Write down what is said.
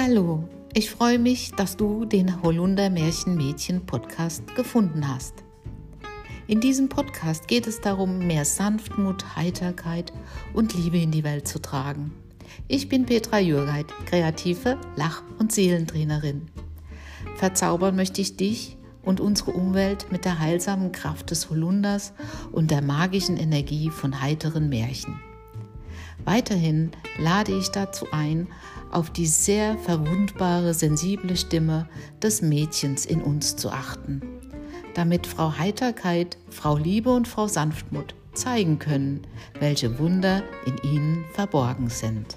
Hallo, ich freue mich, dass du den Holunder Märchenmädchen Podcast gefunden hast. In diesem Podcast geht es darum, mehr Sanftmut, Heiterkeit und Liebe in die Welt zu tragen. Ich bin Petra Jürgeit, kreative Lach- und Seelentrainerin. Verzaubern möchte ich dich und unsere Umwelt mit der heilsamen Kraft des Holunders und der magischen Energie von heiteren Märchen. Weiterhin lade ich dazu ein, auf die sehr verwundbare, sensible Stimme des Mädchens in uns zu achten, damit Frau Heiterkeit, Frau Liebe und Frau Sanftmut zeigen können, welche Wunder in ihnen verborgen sind.